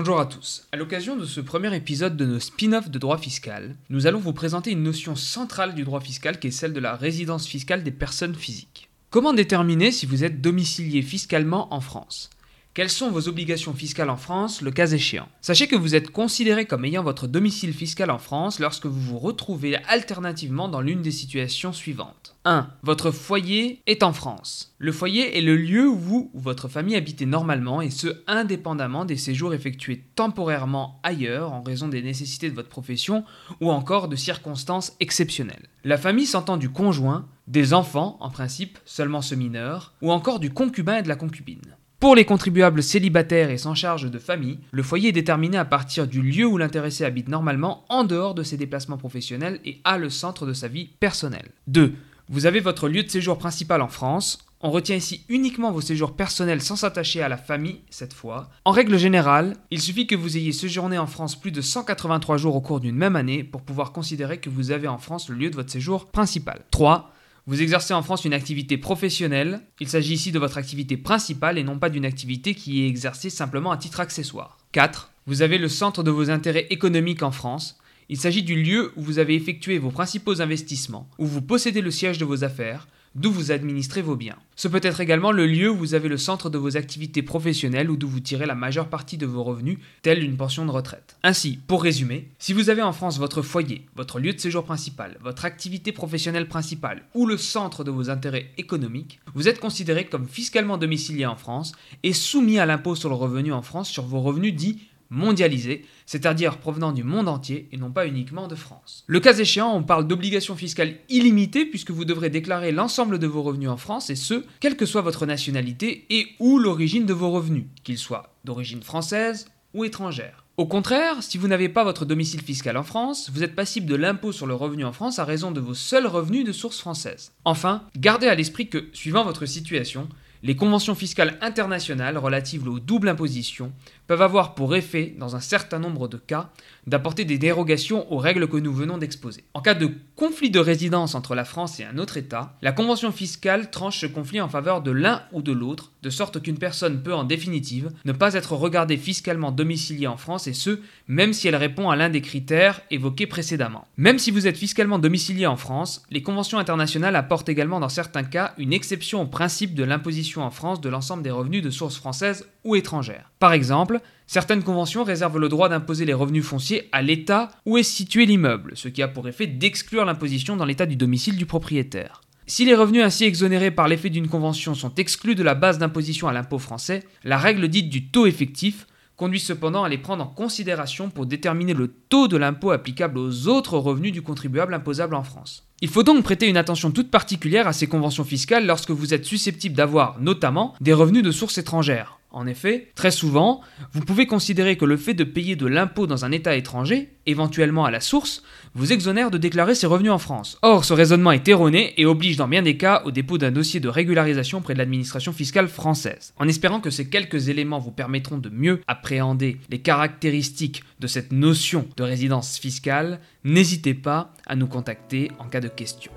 Bonjour à tous. À l'occasion de ce premier épisode de nos spin-offs de droit fiscal, nous allons vous présenter une notion centrale du droit fiscal qui est celle de la résidence fiscale des personnes physiques. Comment déterminer si vous êtes domicilié fiscalement en France? Quelles sont vos obligations fiscales en France, le cas échéant? Sachez que vous êtes considéré comme ayant votre domicile fiscal en France lorsque vous vous retrouvez alternativement dans l'une des situations suivantes. 1. Votre foyer est en France. Le foyer est le lieu où vous ou votre famille habitez normalement et ce indépendamment des séjours effectués temporairement ailleurs en raison des nécessités de votre profession ou encore de circonstances exceptionnelles. La famille s'entend du conjoint, des enfants en principe, seulement ceux mineurs, ou encore du concubin et de la concubine. Pour les contribuables célibataires et sans charge de famille, le foyer est déterminé à partir du lieu où l'intéressé habite normalement en dehors de ses déplacements professionnels et à le centre de sa vie personnelle. 2. Vous avez votre lieu de séjour principal en France. On retient ici uniquement vos séjours personnels sans s'attacher à la famille cette fois. En règle générale, il suffit que vous ayez séjourné en France plus de 183 jours au cours d'une même année pour pouvoir considérer que vous avez en France le lieu de votre séjour principal. 3. Vous exercez en France une activité professionnelle. Il s'agit ici de votre activité principale et non pas d'une activité qui est exercée simplement à titre accessoire. 4. Vous avez le centre de vos intérêts économiques en France. Il s'agit du lieu où vous avez effectué vos principaux investissements, où vous possédez le siège de vos affaires, d'où vous administrez vos biens. Ce peut être également le lieu où vous avez le centre de vos activités professionnelles ou d'où vous tirez la majeure partie de vos revenus, telle une pension de retraite. Ainsi, pour résumer, si vous avez en France votre foyer, votre lieu de séjour principal, votre activité professionnelle principale ou le centre de vos intérêts économiques, vous êtes considéré comme fiscalement domicilié en France et soumis à l'impôt sur le revenu en France sur vos revenus dits mondialisé, c'est-à-dire provenant du monde entier et non pas uniquement de France. Le cas échéant, on parle d'obligations fiscales illimitées puisque vous devrez déclarer l'ensemble de vos revenus en France et ce, quelle que soit votre nationalité et ou l'origine de vos revenus, qu'ils soient d'origine française ou étrangère. Au contraire, si vous n'avez pas votre domicile fiscal en France, vous êtes passible de l'impôt sur le revenu en France à raison de vos seuls revenus de source française. Enfin, gardez à l'esprit que, suivant votre situation, les conventions fiscales internationales relatives aux doubles impositions peuvent avoir pour effet, dans un certain nombre de cas, d'apporter des dérogations aux règles que nous venons d'exposer. En cas de conflit de résidence entre la France et un autre État, la convention fiscale tranche ce conflit en faveur de l'un ou de l'autre, de sorte qu'une personne peut en définitive ne pas être regardée fiscalement domiciliée en France ce, même si elle répond à l'un des critères évoqués précédemment. Même si vous êtes fiscalement domicilié en France, les conventions internationales apportent également dans certains cas une exception au principe de l'imposition en France de l'ensemble des revenus de source française ou étrangère. Par exemple, certaines conventions réservent le droit d'imposer les revenus fonciers à l'État où est situé l'immeuble, ce qui a pour effet d'exclure l'imposition dans l'État du domicile du propriétaire. Si les revenus ainsi exonérés par l'effet d'une convention sont exclus de la base d'imposition à l'impôt français, la règle dite du taux effectif conduit cependant à les prendre en considération pour déterminer le taux de l'impôt applicable aux autres revenus du contribuable imposable en France. Il faut donc prêter une attention toute particulière à ces conventions fiscales lorsque vous êtes susceptible d'avoir notamment des revenus de sources étrangères. En effet, très souvent, vous pouvez considérer que le fait de payer de l'impôt dans un État étranger, éventuellement à la source, vous exonère de déclarer ses revenus en France. Or, ce raisonnement est erroné et oblige dans bien des cas au dépôt d'un dossier de régularisation auprès de l'administration fiscale française. En espérant que ces quelques éléments vous permettront de mieux appréhender les caractéristiques de cette notion de résidence fiscale, n'hésitez pas à nous contacter en cas de questions.